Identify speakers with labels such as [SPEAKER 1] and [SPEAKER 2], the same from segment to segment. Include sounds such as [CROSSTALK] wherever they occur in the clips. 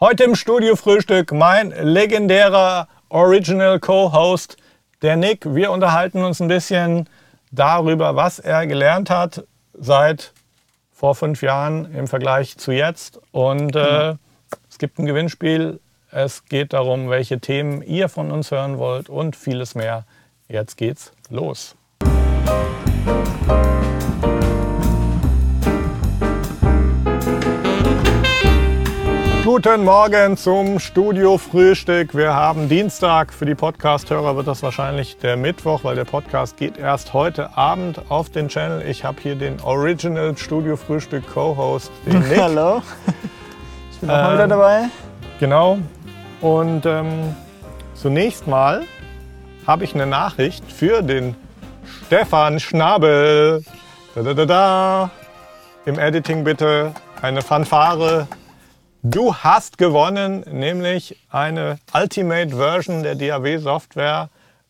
[SPEAKER 1] Heute im Studio Frühstück mein legendärer Original Co-Host, der Nick. Wir unterhalten uns ein bisschen darüber, was er gelernt hat seit vor fünf Jahren im Vergleich zu jetzt. Und äh, es gibt ein Gewinnspiel. Es geht darum, welche Themen ihr von uns hören wollt und vieles mehr. Jetzt geht's los. Guten Morgen zum Studio Frühstück. Wir haben Dienstag. Für die Podcast-Hörer wird das wahrscheinlich der Mittwoch, weil der Podcast geht erst heute Abend auf den Channel. Ich habe hier den Original Studio Frühstück Co-Host, den [LAUGHS] Nick.
[SPEAKER 2] Hallo. Ich bin auch mal wieder
[SPEAKER 1] Ähm,
[SPEAKER 2] dabei.
[SPEAKER 1] Genau. Und ähm, zunächst mal habe ich eine Nachricht für den Stefan Schnabel. Da, da, da, da. Im Editing bitte eine Fanfare. Du hast gewonnen, nämlich eine Ultimate Version der DAW-Software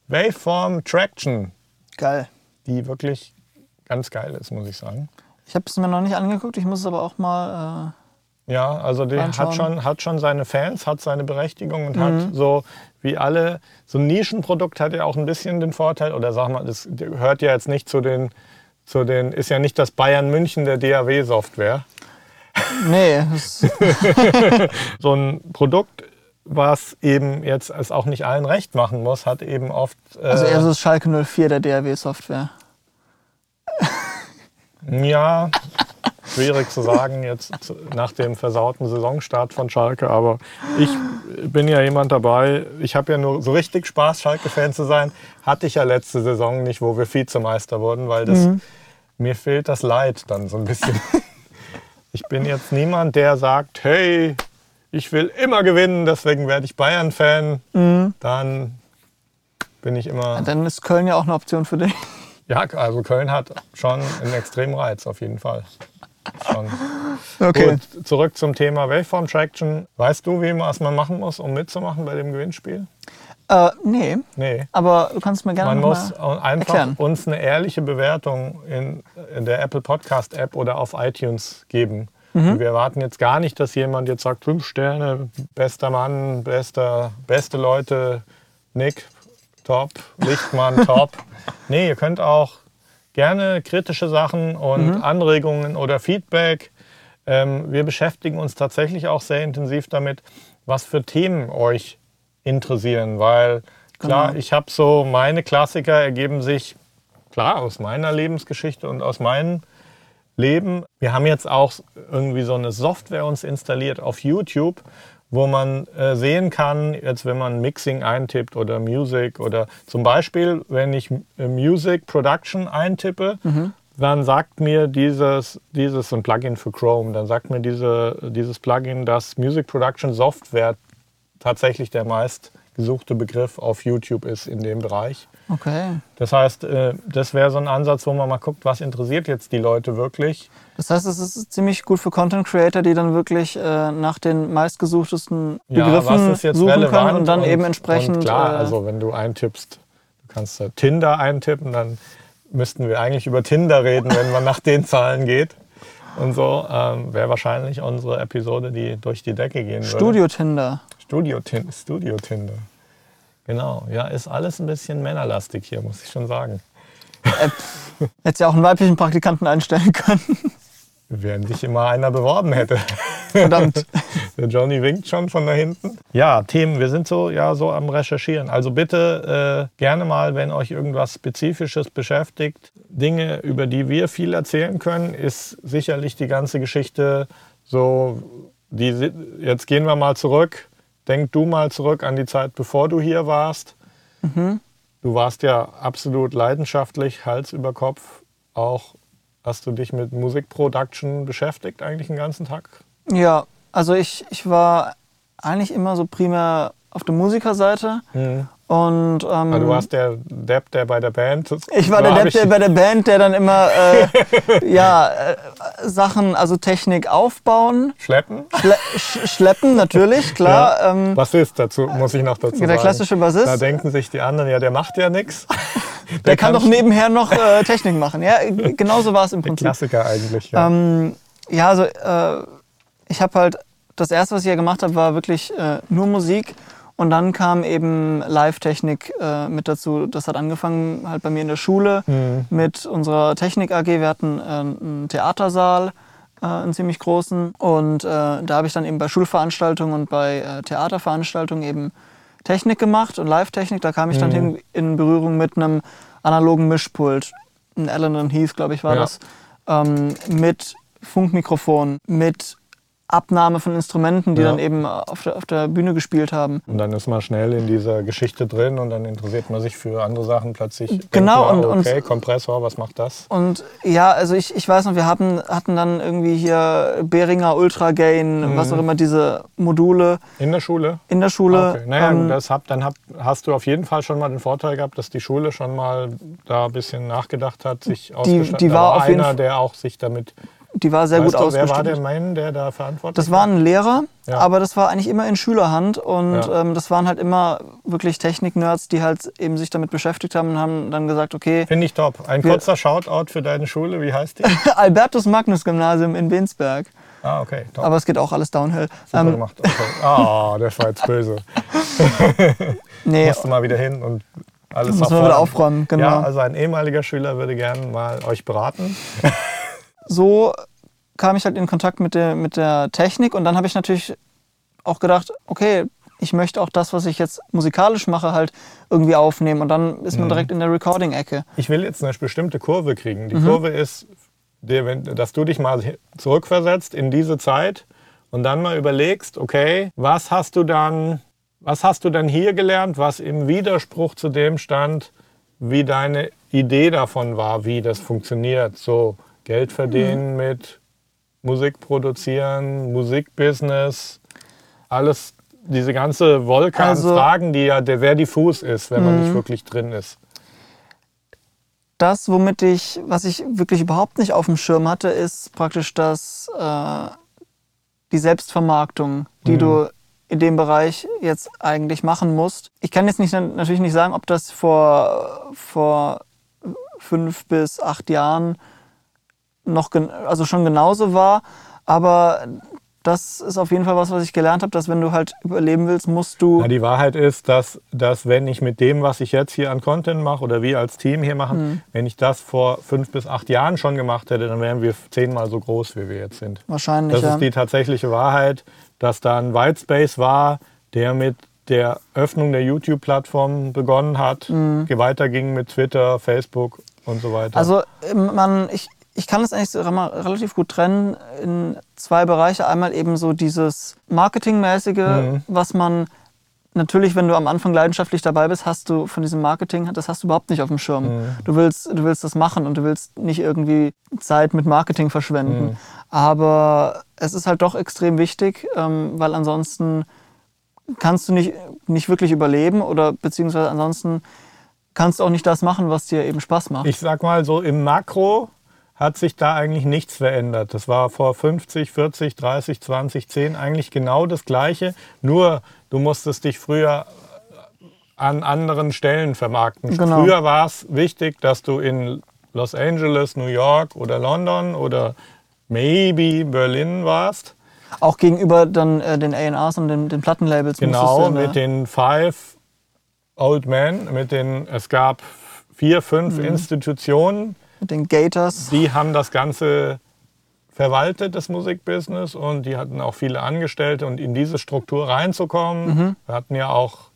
[SPEAKER 1] Waveform Traction,
[SPEAKER 2] Geil.
[SPEAKER 1] die wirklich ganz geil ist, muss ich sagen.
[SPEAKER 2] Ich habe es mir noch nicht angeguckt. Ich muss es aber auch mal.
[SPEAKER 1] Ja, also die hat schon, hat schon seine Fans, hat seine Berechtigung und hat so wie alle, so ein Nischenprodukt hat ja auch ein bisschen den Vorteil, oder sag mal, das gehört ja jetzt nicht zu den, zu den, ist ja nicht das Bayern München der DAW-Software.
[SPEAKER 2] Äh, nee, [LAUGHS]
[SPEAKER 1] So ein Produkt, was eben jetzt es auch nicht allen recht machen muss, hat eben oft. Äh,
[SPEAKER 2] also eher so das Schalke 04 der DAW-Software.
[SPEAKER 1] Ja, schwierig zu sagen jetzt nach dem versauten Saisonstart von Schalke, aber ich bin ja jemand dabei. Ich habe ja nur so richtig Spaß, Schalke-Fan zu sein. Hatte ich ja letzte Saison nicht, wo wir Vizemeister wurden, weil das, mir fehlt das Leid dann so ein bisschen. [LAUGHS] Ich bin jetzt niemand, der sagt, hey, ich will immer gewinnen, deswegen werde ich Bayern-Fan. Dann bin ich immer.
[SPEAKER 2] Dann ist Köln ja auch eine Option für dich. [LAUGHS]
[SPEAKER 1] Ja, also Köln hat schon einen extremen Reiz auf jeden Fall. Schon.
[SPEAKER 2] Okay.
[SPEAKER 1] Gut, zurück zum Thema Waveform Traction. Weißt du, wie was man machen muss, um mitzumachen bei dem Gewinnspiel?
[SPEAKER 2] Äh, nee,
[SPEAKER 1] Nee.
[SPEAKER 2] aber du kannst mir gerne
[SPEAKER 1] Man muss einfach
[SPEAKER 2] erklären.
[SPEAKER 1] uns eine ehrliche Bewertung in, in der Apple Podcast App oder auf iTunes geben.
[SPEAKER 2] Mhm.
[SPEAKER 1] Wir erwarten jetzt gar nicht, dass jemand jetzt sagt, fünf Sterne, bester Mann, bester, beste Leute, Nick, top, Lichtmann, [LAUGHS] top. Nee, ihr könnt auch gerne kritische Sachen und
[SPEAKER 2] Mhm.
[SPEAKER 1] Anregungen oder Feedback. Ähm, wir beschäftigen uns tatsächlich auch sehr intensiv damit, was für Themen euch interessieren, weil klar,
[SPEAKER 2] Genau.
[SPEAKER 1] ich habe so meine Klassiker ergeben sich klar aus meiner Lebensgeschichte und aus meinem Leben. Wir haben jetzt auch irgendwie so eine Software uns installiert auf YouTube, wo man äh, sehen kann, jetzt wenn man Mixing eintippt oder Music oder zum Beispiel, wenn ich äh, Music Production eintippe, dann sagt mir dieses, dieses ein Plugin für Chrome, dann sagt mir diese, dieses Plugin, dass Music Production Software tatsächlich der meist gesuchte Begriff auf YouTube ist in dem Bereich.
[SPEAKER 2] Okay.
[SPEAKER 1] Das heißt, äh, das wäre so ein Ansatz, wo man mal guckt, was interessiert jetzt die Leute wirklich.
[SPEAKER 2] Das heißt, es ist ziemlich gut für Content Creator, die dann wirklich äh, nach den meistgesuchtesten Begriffen suchen können und dann eben entsprechend.
[SPEAKER 1] Und klar,
[SPEAKER 2] äh,
[SPEAKER 1] also wenn du eintippst, du kannst Tinder eintippen, dann müssten wir eigentlich über Tinder reden, wenn man nach den Zahlen geht. Und so ähm, wäre wahrscheinlich unsere Episode, die durch die Decke gehen würde.
[SPEAKER 2] Studio Tinder.
[SPEAKER 1] Studio, Tin Studio Tinder. Genau, ja, ist alles ein bisschen männerlastig hier, muss ich schon sagen.
[SPEAKER 2] Hättest ja auch einen weiblichen Praktikanten einstellen können.
[SPEAKER 1] Wenn sich immer einer beworben hätte.
[SPEAKER 2] Verdammt. [LAUGHS]
[SPEAKER 1] Der Johnny winkt schon von da hinten. Ja, Themen, wir sind so, ja, so am Recherchieren. Also bitte äh, gerne mal, wenn euch irgendwas Spezifisches beschäftigt, Dinge, über die wir viel erzählen können, ist sicherlich die ganze Geschichte so, die, jetzt gehen wir mal zurück. Denk du mal zurück an die Zeit, bevor du hier warst. Du warst ja absolut leidenschaftlich, Hals über Kopf. Auch hast du dich mit Musikproduction beschäftigt, eigentlich den ganzen Tag?
[SPEAKER 2] Ja, also ich, ich war eigentlich immer so primär auf der Musikerseite. Und ähm,
[SPEAKER 1] du warst der Depp, der bei der Band.
[SPEAKER 2] ich war der Depp der bei der Band, der dann immer äh, [LAUGHS] ja, äh, Sachen, also Technik aufbauen,
[SPEAKER 1] Schleppen?
[SPEAKER 2] Schle sch schleppen natürlich, klar. Ähm,
[SPEAKER 1] Bassist dazu, muss ich noch dazu sagen.
[SPEAKER 2] der klassische Bassist.
[SPEAKER 1] Da denken sich die anderen, ja, der macht ja nichts. [LAUGHS]
[SPEAKER 2] der kann doch nebenher noch äh, Technik machen. Ja, genauso war es im Prinzip.
[SPEAKER 1] Klassiker eigentlich, ja.
[SPEAKER 2] Ähm, ja, also äh, ich habe halt das erste, was ich ja gemacht habe, war wirklich äh, nur Musik. Und dann kam eben Live-Technik äh, mit dazu. Das hat angefangen halt bei mir in der Schule mhm. mit unserer Technik AG. Wir hatten äh, einen Theatersaal, äh, einen ziemlich großen. Und äh, da habe ich dann eben bei Schulveranstaltungen und bei äh, Theaterveranstaltungen eben Technik gemacht und Live-Technik. Da kam ich dann mhm. in Berührung mit einem analogen Mischpult. Ein Allen Heath, glaube ich, war ja. das. Ähm, mit Funkmikrofon, mit Abnahme von Instrumenten, die ja. dann eben auf der, auf der Bühne gespielt haben.
[SPEAKER 1] Und dann ist man schnell in dieser Geschichte drin und dann interessiert man sich für andere Sachen plötzlich.
[SPEAKER 2] Genau.
[SPEAKER 1] Man, und, okay, und, Kompressor, was macht das?
[SPEAKER 2] Und ja, also ich, ich weiß noch, wir hatten, hatten dann irgendwie hier Behringer Ultra Gain, mhm. was auch immer, diese Module.
[SPEAKER 1] In der Schule?
[SPEAKER 2] In der Schule. Ah,
[SPEAKER 1] okay. Naja, ähm, das hab, dann hab, hast du auf jeden Fall schon mal den Vorteil gehabt, dass die Schule schon mal da ein bisschen nachgedacht hat, sich
[SPEAKER 2] ausgestattet. Die, die war, war
[SPEAKER 1] einer, der auch sich damit
[SPEAKER 2] die war sehr weißt gut du, ausgestattet.
[SPEAKER 1] Wer war der Mann, der da verantwortlich
[SPEAKER 2] war? Das war ein Lehrer, ja. aber das war eigentlich immer in Schülerhand und ja. ähm, das waren halt immer wirklich Technik-Nerds, die halt eben sich damit beschäftigt haben und haben dann gesagt, okay.
[SPEAKER 1] Finde ich top. Ein kurzer Shoutout für deine Schule, wie heißt die? [LAUGHS]
[SPEAKER 2] Albertus Magnus Gymnasium in Bensberg.
[SPEAKER 1] Ah, okay.
[SPEAKER 2] Top. Aber es geht auch alles downhill.
[SPEAKER 1] Super ähm, gemacht. Okay. Ah, das war jetzt böse. [LAUGHS] nee. Musst du mal wieder hin und alles
[SPEAKER 2] Muss man wieder aufräumen, genau.
[SPEAKER 1] Ja, also ein ehemaliger Schüler würde gerne mal euch beraten [LAUGHS]
[SPEAKER 2] so kam ich halt in Kontakt mit der, mit der Technik und dann habe ich natürlich auch gedacht, okay, ich möchte auch das, was ich jetzt musikalisch mache, halt irgendwie aufnehmen. Und dann ist man mhm. direkt in der Recording-Ecke.
[SPEAKER 1] Ich will jetzt eine bestimmte Kurve kriegen. Die mhm. Kurve ist, dass du dich mal zurückversetzt in diese Zeit und dann mal überlegst, okay, was hast du dann, was hast du dann hier gelernt, was im Widerspruch zu dem stand, wie deine Idee davon war, wie das funktioniert. So, Geld verdienen mhm. mit Musik produzieren, Musikbusiness, alles, diese ganze Wolke also, an Fragen, die ja der wer diffus ist, wenn man nicht mhm. wirklich drin ist.
[SPEAKER 2] Das, womit ich, was ich wirklich überhaupt nicht auf dem Schirm hatte, ist praktisch das, äh, die Selbstvermarktung, die mhm. du in dem Bereich jetzt eigentlich machen musst. Ich kann jetzt nicht, natürlich nicht sagen, ob das vor, vor fünf bis acht Jahren noch also schon genauso war. Aber das ist auf jeden Fall was, was ich gelernt habe, dass wenn du halt überleben willst, musst du.
[SPEAKER 1] Ja, die Wahrheit ist, dass, dass wenn ich mit dem, was ich jetzt hier an Content mache oder wir als Team hier machen, mhm. wenn ich das vor fünf bis acht Jahren schon gemacht hätte, dann wären wir zehnmal so groß, wie wir jetzt sind.
[SPEAKER 2] Wahrscheinlich.
[SPEAKER 1] Das
[SPEAKER 2] ja.
[SPEAKER 1] ist die tatsächliche Wahrheit, dass da ein Whitespace war, der mit der Öffnung der YouTube-Plattform begonnen hat, mhm. weiterging mit Twitter, Facebook und so weiter.
[SPEAKER 2] Also man, ich, ich kann das eigentlich relativ gut trennen in zwei Bereiche. Einmal eben so dieses Marketingmäßige, mhm. was man natürlich, wenn du am Anfang leidenschaftlich dabei bist, hast du von diesem Marketing, das hast du überhaupt nicht auf dem Schirm. Mhm. Du, willst, du willst das machen und du willst nicht irgendwie Zeit mit Marketing verschwenden. Mhm. Aber es ist halt doch extrem wichtig, ähm, weil ansonsten kannst du nicht, nicht wirklich überleben oder beziehungsweise ansonsten kannst du auch nicht das machen, was dir eben Spaß macht.
[SPEAKER 1] Ich sag mal so im Makro hat sich da eigentlich nichts verändert. Das war vor 50, 40, 30, 20, 10 eigentlich genau das Gleiche. Nur du musstest dich früher an anderen Stellen vermarkten. Genau. Früher war es wichtig, dass du in Los Angeles, New York oder London oder maybe Berlin warst.
[SPEAKER 2] Auch gegenüber dann äh, den A&Rs und den, den Plattenlabels.
[SPEAKER 1] Genau, mit den Five Old Men, mit den, es gab vier, fünf mhm. Institutionen,
[SPEAKER 2] mit den Gators.
[SPEAKER 1] Die haben das Ganze verwaltet, das Musikbusiness, und die hatten auch viele Angestellte. Und in diese Struktur reinzukommen, mhm. wir hatten ja auch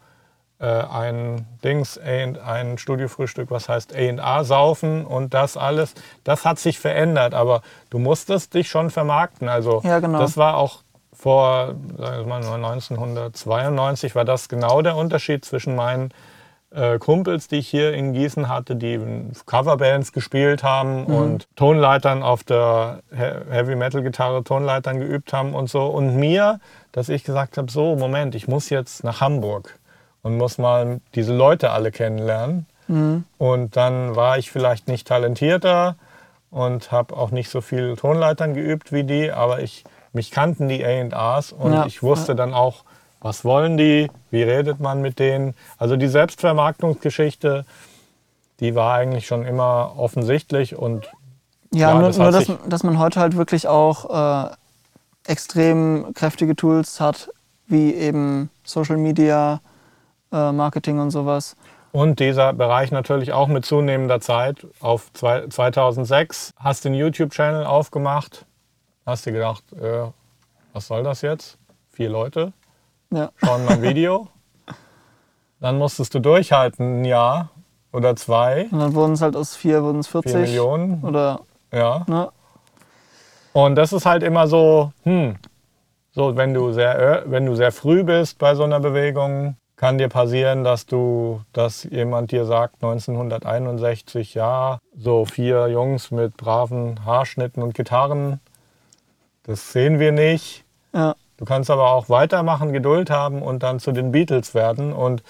[SPEAKER 1] äh, ein Dings, ein Studiofrühstück, was heißt A&A saufen und das alles, das hat sich verändert, aber du musstest dich schon vermarkten. Also
[SPEAKER 2] ja, genau.
[SPEAKER 1] das war auch vor sagen wir mal, 1992 war das genau der Unterschied zwischen meinen äh, Kumpels, die ich hier in Gießen hatte, die Coverbands gespielt haben mhm. und Tonleitern auf der Heavy Metal Gitarre Tonleitern geübt haben und so. Und mir, dass ich gesagt habe, so, Moment, ich muss jetzt nach Hamburg und muss mal diese Leute alle kennenlernen. Mhm. Und dann war ich vielleicht nicht talentierter und habe auch nicht so viel Tonleitern geübt wie die, aber ich, mich kannten die A&Rs und ja. ich wusste dann auch, was wollen die? Wie redet man mit denen? Also die Selbstvermarktungsgeschichte, die war eigentlich schon immer offensichtlich und
[SPEAKER 2] ja, ja nur, das nur dass, dass, man heute halt wirklich auch äh, extrem kräftige Tools hat, wie eben Social Media, äh, Marketing und sowas.
[SPEAKER 1] Und dieser Bereich natürlich auch mit zunehmender Zeit. Auf zwei, 2006 hast du einen YouTube-Channel aufgemacht, hast dir gedacht, äh, was soll das jetzt? Vier Leute
[SPEAKER 2] Ja.
[SPEAKER 1] schauen mein Video. Dann musstest du durchhalten, ein Jahr oder zwei,
[SPEAKER 2] Und dann wurden es halt aus vier, wurden es 40.
[SPEAKER 1] vier Millionen.
[SPEAKER 2] Oder,
[SPEAKER 1] Ja.
[SPEAKER 2] ne?
[SPEAKER 1] Und das ist halt immer so, hm, so wenn du sehr, ö- wenn du sehr früh bist bei so einer Bewegung, kann dir passieren, dass du, dass jemand dir sagt, 1961, ja, so vier Jungs mit braven Haarschnitten und Gitarren, das sehen wir nicht.
[SPEAKER 2] Ja.
[SPEAKER 1] Du kannst aber auch weitermachen, Geduld haben und dann zu den Beatles werden. Und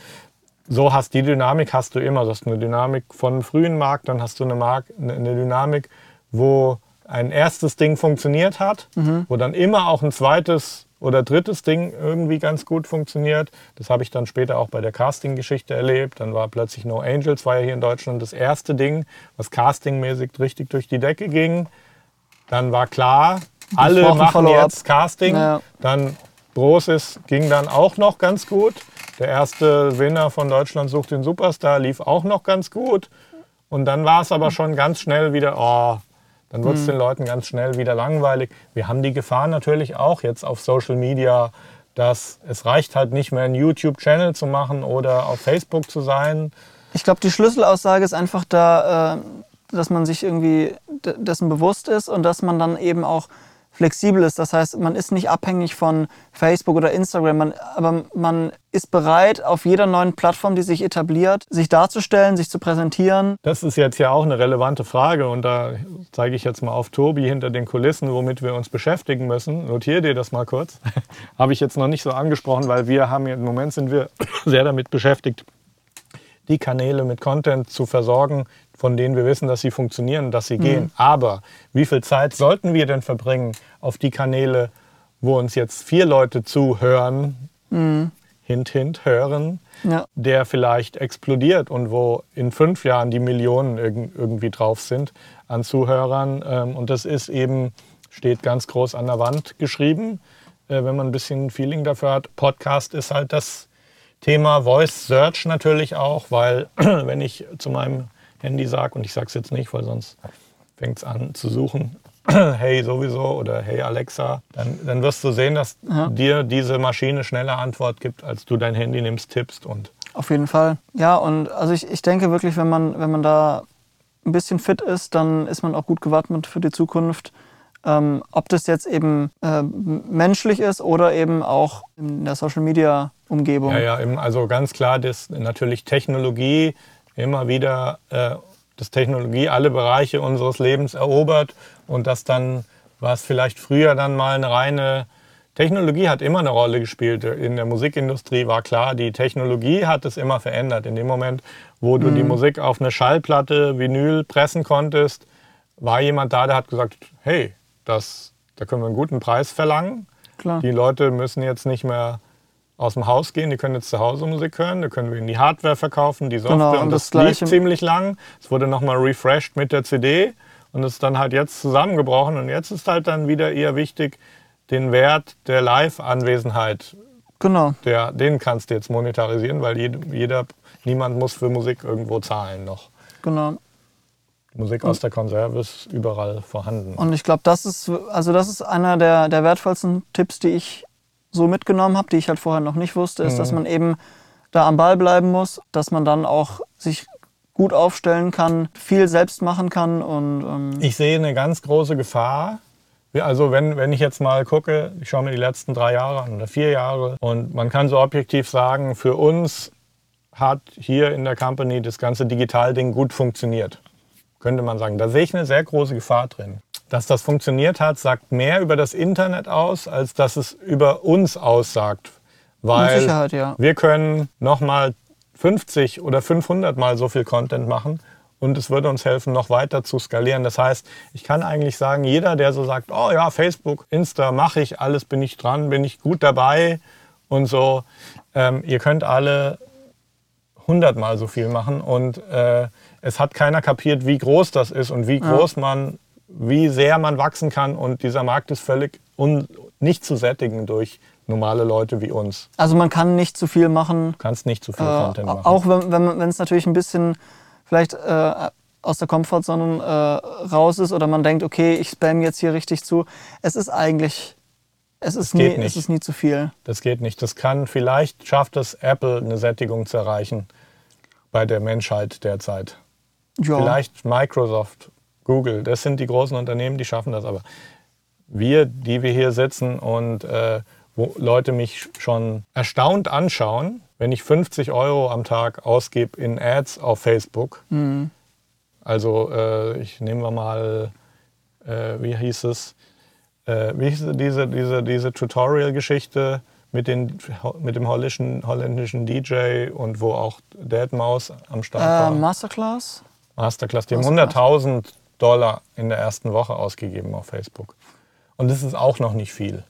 [SPEAKER 1] so hast die Dynamik hast du immer. Du hast eine Dynamik von frühen Markt, dann hast du eine, Mark, eine eine Dynamik, wo ein erstes Ding funktioniert hat, wo dann immer auch ein zweites oder drittes Ding irgendwie ganz gut funktioniert. Das habe ich dann später auch bei der Casting-Geschichte erlebt. Dann war plötzlich No Angels, war ja hier in Deutschland das erste Ding, was castingmäßig richtig durch die Decke ging. Dann war klar, alle machen
[SPEAKER 2] Follow-up.
[SPEAKER 1] jetzt Casting.
[SPEAKER 2] Ja.
[SPEAKER 1] Dann Brosis ging dann auch noch ganz gut. Der erste Winner von Deutschland sucht den Superstar lief auch noch ganz gut. Und dann war es aber schon ganz schnell wieder, oh, dann wird es den Leuten ganz schnell wieder langweilig. Wir haben die Gefahr natürlich auch jetzt auf Social Media, dass es reicht halt nicht mehr einen YouTube-Channel zu machen oder auf Facebook zu sein.
[SPEAKER 2] Ich glaube, die Schlüsselaussage ist einfach da, äh, dass man sich irgendwie de- dessen bewusst ist und dass man dann eben auch flexibel ist. Das heißt, man ist nicht abhängig von Facebook oder Instagram, man, aber man ist bereit, auf jeder neuen Plattform, die sich etabliert, sich darzustellen, sich zu präsentieren.
[SPEAKER 1] Das ist jetzt ja auch eine relevante Frage und da zeige ich jetzt mal auf Tobi hinter den Kulissen, womit wir uns beschäftigen müssen. Notier dir das mal kurz. [LAUGHS] Habe ich jetzt noch nicht so angesprochen, weil wir haben ja, im Moment sind wir [COUGHS] sehr damit beschäftigt, die Kanäle mit Content zu versorgen, von denen wir wissen, dass sie funktionieren, dass sie gehen. Aber wie viel Zeit sollten wir denn verbringen auf die Kanäle, wo uns jetzt vier Leute zuhören, hint, hint, hören,
[SPEAKER 2] Ja.
[SPEAKER 1] der vielleicht explodiert und wo in fünf Jahren die Millionen irg irgendwie drauf sind an Zuhörern. Ähm, und das ist eben, steht ganz groß an der Wand geschrieben, äh, wenn man ein bisschen Feeling dafür hat. Podcast ist halt das Thema Voice Search natürlich auch, weil [CLEARS THROAT] wenn ich zu meinem Handy sage, und ich sage es jetzt nicht, weil sonst fängt es an zu suchen, [CLEARS THROAT] hey sowieso oder hey Alexa, dann, dann wirst du sehen, dass
[SPEAKER 2] Ja.
[SPEAKER 1] dir diese Maschine schneller Antwort gibt, als du dein Handy nimmst, tippst und
[SPEAKER 2] Auf jeden Fall. Ja, und also ich, ich denke wirklich, wenn man, wenn man da ein bisschen fit ist, dann ist man auch gut gewappnet für die Zukunft. Ähm, ob das jetzt eben äh, menschlich ist oder eben auch in der Social Media Umgebung.
[SPEAKER 1] Ja, ja, also ganz klar, dass natürlich Technologie immer wieder, äh, dass Technologie alle Bereiche unseres Lebens erobert und dass dann, was vielleicht früher dann mal eine reine Technologie hat immer eine Rolle gespielt. In der Musikindustrie war klar, die Technologie hat es immer verändert. In dem Moment, wo du die Musik auf eine Schallplatte, Vinyl pressen konntest, war jemand da, der hat gesagt, hey, das, da können wir einen guten Preis verlangen.
[SPEAKER 2] Klar.
[SPEAKER 1] Die Leute müssen jetzt nicht mehr aus dem Haus gehen, die können jetzt zu Hause Musik hören, da können wir ihnen die Hardware verkaufen, die Software
[SPEAKER 2] Genau,
[SPEAKER 1] und
[SPEAKER 2] und
[SPEAKER 1] das,
[SPEAKER 2] das
[SPEAKER 1] lief ziemlich lang. Es wurde nochmal refreshed mit der CD und ist dann halt jetzt zusammengebrochen und jetzt ist halt dann wieder eher wichtig, den Wert der Live-Anwesenheit,
[SPEAKER 2] Genau.
[SPEAKER 1] der, den kannst du jetzt monetarisieren, weil jed- jeder, niemand muss für Musik irgendwo zahlen noch.
[SPEAKER 2] Genau.
[SPEAKER 1] Musik aus der Konserve ist überall vorhanden.
[SPEAKER 2] Und ich glaube, das ist, also das ist einer der, der wertvollsten Tipps, die ich so mitgenommen habe, die ich halt vorher noch nicht wusste, ist, dass man eben da am Ball bleiben muss, dass man dann auch sich gut aufstellen kann, viel selbst machen kann und ähm,
[SPEAKER 1] Ich sehe eine ganz große Gefahr. Also wenn, wenn ich jetzt mal gucke, ich schaue mir die letzten drei Jahre an oder vier Jahre und man kann so objektiv sagen, für uns hat hier in der Company das ganze Digital-Ding gut funktioniert. Könnte man sagen. Da sehe ich eine sehr große Gefahr drin. Dass das funktioniert hat, sagt mehr über das Internet aus, als dass es über uns aussagt. Weil
[SPEAKER 2] ja.
[SPEAKER 1] wir können nochmal 50 oder 500 Mal so viel Content machen und es würde uns helfen, noch weiter zu skalieren. Das heißt, ich kann eigentlich sagen, jeder, der so sagt, oh ja, Facebook, Insta, mache ich, alles bin ich dran, bin ich gut dabei und so, ähm, ihr könnt alle 100 Mal so viel machen und äh, es hat keiner kapiert, wie groß das ist und wie groß man, wie sehr man wachsen kann und dieser Markt ist völlig nicht zu sättigen durch normale Leute wie uns.
[SPEAKER 2] Also man kann nicht zu viel machen.
[SPEAKER 1] Du kannst nicht zu viel
[SPEAKER 2] Äh,
[SPEAKER 1] Content machen.
[SPEAKER 2] auch wenn es natürlich ein bisschen vielleicht äh, aus der Komfortzone äh, raus ist oder man denkt, okay, ich spam jetzt hier richtig zu. Es ist eigentlich, es ist, nie,
[SPEAKER 1] nicht.
[SPEAKER 2] es ist nie zu viel.
[SPEAKER 1] Das geht nicht. Das kann, vielleicht schafft es Apple eine Sättigung zu erreichen bei der Menschheit derzeit.
[SPEAKER 2] Ja.
[SPEAKER 1] Vielleicht Microsoft, Google, das sind die großen Unternehmen, die schaffen das. Aber wir, die wir hier sitzen und äh, wo Leute mich schon erstaunt anschauen, wenn ich 50 Euro am Tag ausgebe in Ads auf Facebook. Also äh, ich nehme mal, äh, wie hieß es, äh, wie hieß diese, diese, diese Tutorial-Geschichte mit, den, mit dem holländischen, holländischen DJ und wo auch Deadmaus am Start war.
[SPEAKER 2] Äh, Masterclass?
[SPEAKER 1] Masterclass. Die haben
[SPEAKER 2] Masterclass.
[SPEAKER 1] 100.000 Dollar in der ersten Woche ausgegeben auf Facebook. Und das ist auch noch nicht viel.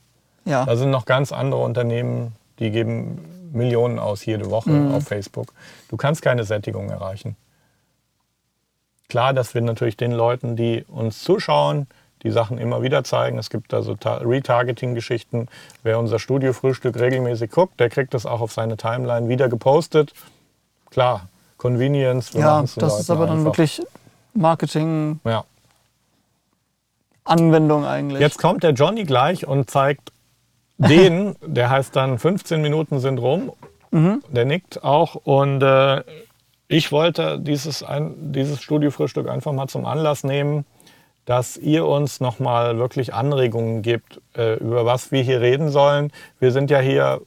[SPEAKER 2] Ja.
[SPEAKER 1] Da sind noch ganz andere Unternehmen, die geben Millionen aus jede Woche
[SPEAKER 2] Mhm.
[SPEAKER 1] auf Facebook. Du kannst keine Sättigung erreichen. Klar, dass wir natürlich den Leuten, die uns zuschauen, die Sachen immer wieder zeigen. Es gibt da so Ta- Retargeting-Geschichten. Wer unser Studio-Frühstück regelmäßig guckt, der kriegt das auch auf seine Timeline wieder gepostet. Klar, Convenience.
[SPEAKER 2] ja, das ist
[SPEAKER 1] Leuten
[SPEAKER 2] aber dann
[SPEAKER 1] einfach.
[SPEAKER 2] wirklich Marketing-Anwendung
[SPEAKER 1] Ja.
[SPEAKER 2] eigentlich.
[SPEAKER 1] Jetzt kommt der Johnny gleich und zeigt den, [LAUGHS] der heißt dann 15 Minuten sind rum. Der nickt auch. Und äh, ich wollte dieses, ein, dieses Studiofrühstück einfach mal zum Anlass nehmen, dass ihr uns nochmal wirklich Anregungen gebt, äh, über was wir hier reden sollen. Wir sind ja hier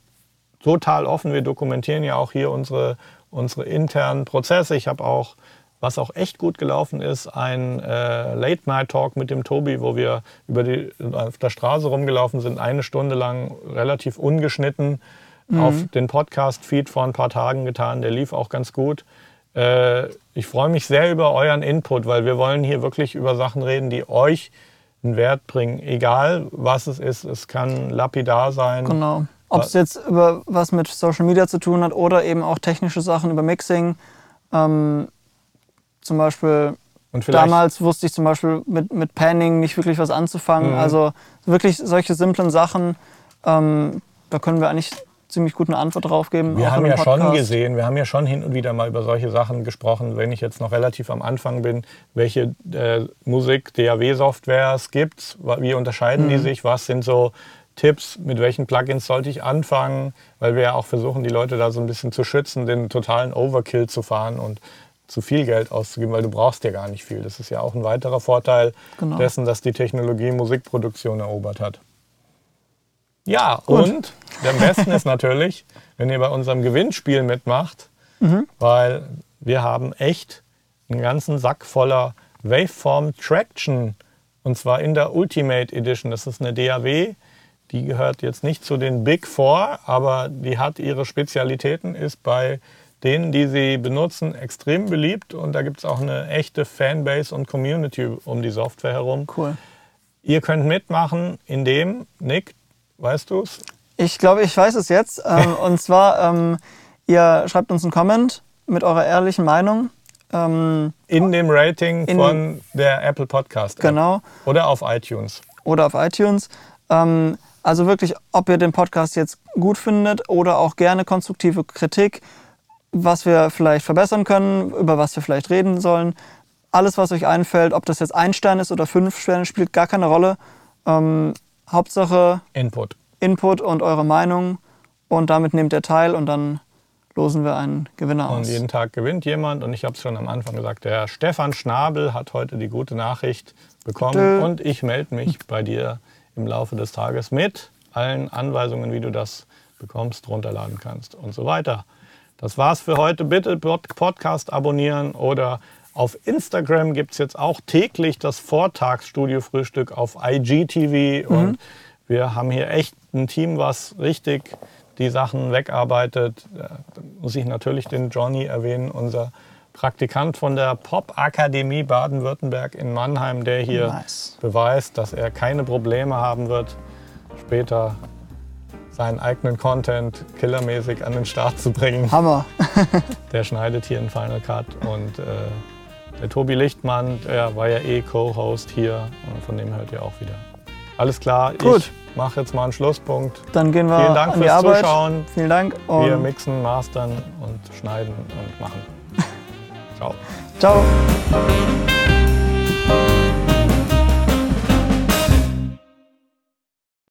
[SPEAKER 1] total offen. Wir dokumentieren ja auch hier unsere, unsere internen Prozesse. Ich habe auch, was auch echt gut gelaufen ist, ein äh, Late-Night-Talk mit dem Tobi, wo wir über die, auf der Straße rumgelaufen sind, eine Stunde lang relativ ungeschnitten auf den Podcast-Feed vor ein paar Tagen getan. Der lief auch ganz gut. Äh, ich freue mich sehr über euren Input, weil wir wollen hier wirklich über Sachen reden, die euch einen Wert bringen. Egal, was es ist. Es kann lapidar sein.
[SPEAKER 2] Genau. Ob es jetzt über was mit Social Media zu tun hat oder eben auch technische Sachen über Mixing. Ähm, zum Beispiel damals wusste ich zum Beispiel mit, mit Panning nicht wirklich was anzufangen.
[SPEAKER 1] Mhm.
[SPEAKER 2] Also wirklich solche simplen Sachen, ähm, da können wir eigentlich ziemlich gut eine Antwort drauf geben.
[SPEAKER 1] Wir haben ja
[SPEAKER 2] dem
[SPEAKER 1] schon
[SPEAKER 2] Podcast.
[SPEAKER 1] gesehen, wir haben ja schon hin und wieder mal über solche Sachen gesprochen, wenn ich jetzt noch relativ am Anfang bin, welche äh, Musik-DAW-Softwares gibt es, wie unterscheiden
[SPEAKER 2] Mhm.
[SPEAKER 1] die sich, was sind so Tipps, mit welchen Plugins sollte ich anfangen, weil wir ja auch versuchen, die Leute da so ein bisschen zu schützen, den totalen Overkill zu fahren und zu viel Geld auszugeben, weil du brauchst ja gar nicht viel. Das ist ja auch ein weiterer Vorteil
[SPEAKER 2] Genau.
[SPEAKER 1] dessen, dass die Technologie Musikproduktion erobert hat. Ja,
[SPEAKER 2] Gut.
[SPEAKER 1] und am besten ist natürlich, wenn ihr bei unserem Gewinnspiel mitmacht, weil wir haben echt einen ganzen Sack voller Waveform Traction und zwar in der Ultimate Edition. Das ist eine DAW, die gehört jetzt nicht zu den Big Four, aber die hat ihre Spezialitäten, ist bei denen, die sie benutzen, extrem beliebt und da gibt es auch eine echte Fanbase und Community um die Software herum.
[SPEAKER 2] Cool.
[SPEAKER 1] Ihr könnt mitmachen, indem, Nick, weißt du es?
[SPEAKER 2] Ich glaube, ich weiß es jetzt. [LAUGHS] Ähm, und zwar, ähm, ihr schreibt uns einen Comment mit eurer ehrlichen Meinung. Ähm,
[SPEAKER 1] In dem Rating
[SPEAKER 2] In-
[SPEAKER 1] von der Apple Podcast. App.
[SPEAKER 2] genau.
[SPEAKER 1] Oder auf iTunes.
[SPEAKER 2] oder auf iTunes. Ähm, also wirklich, ob ihr den Podcast jetzt gut findet oder auch gerne konstruktive Kritik, was wir vielleicht verbessern können, über was wir vielleicht reden sollen. Alles, was euch einfällt, ob das jetzt ein Stern ist oder fünf Sterne, spielt gar keine Rolle. Ähm, Hauptsache
[SPEAKER 1] Input.
[SPEAKER 2] Input und eure Meinung und damit nehmt ihr teil und dann losen wir einen Gewinner
[SPEAKER 1] Und
[SPEAKER 2] aus.
[SPEAKER 1] jeden Tag gewinnt jemand. Und ich habe es schon am Anfang gesagt, der Stefan Schnabel hat heute die gute Nachricht bekommen.
[SPEAKER 2] Tö.
[SPEAKER 1] Und ich melde mich bei dir im Laufe des Tages mit allen Anweisungen, wie du das bekommst, runterladen kannst und so weiter. Das war's für heute. Bitte Pod- Podcast abonnieren oder auf Instagram gibt es jetzt auch täglich das Vortagsstudio-Frühstück auf IGTV. Und wir haben hier echt ein Team, was richtig die Sachen wegarbeitet. Da muss ich natürlich den Johnny erwähnen, unser Praktikant von der Pop-Akademie Baden-Württemberg in Mannheim, der hier
[SPEAKER 2] Nice.
[SPEAKER 1] beweist, dass er keine Probleme haben wird, später seinen eigenen Content killermäßig an den Start zu bringen.
[SPEAKER 2] Hammer. [LAUGHS]
[SPEAKER 1] Der schneidet hier in Final Cut und äh, der Tobi Lichtmann, der war ja eh Co-Host hier und von dem hört ihr auch wieder. Alles klar,
[SPEAKER 2] Gut.
[SPEAKER 1] ich mache jetzt mal einen Schlusspunkt.
[SPEAKER 2] Dann gehen wir
[SPEAKER 1] Vielen Dank
[SPEAKER 2] an die
[SPEAKER 1] fürs
[SPEAKER 2] Arbeit.
[SPEAKER 1] Zuschauen.
[SPEAKER 2] Vielen Dank
[SPEAKER 1] Wir
[SPEAKER 2] und
[SPEAKER 1] mixen, mastern und schneiden und machen. [LAUGHS] Ciao.
[SPEAKER 2] ciao.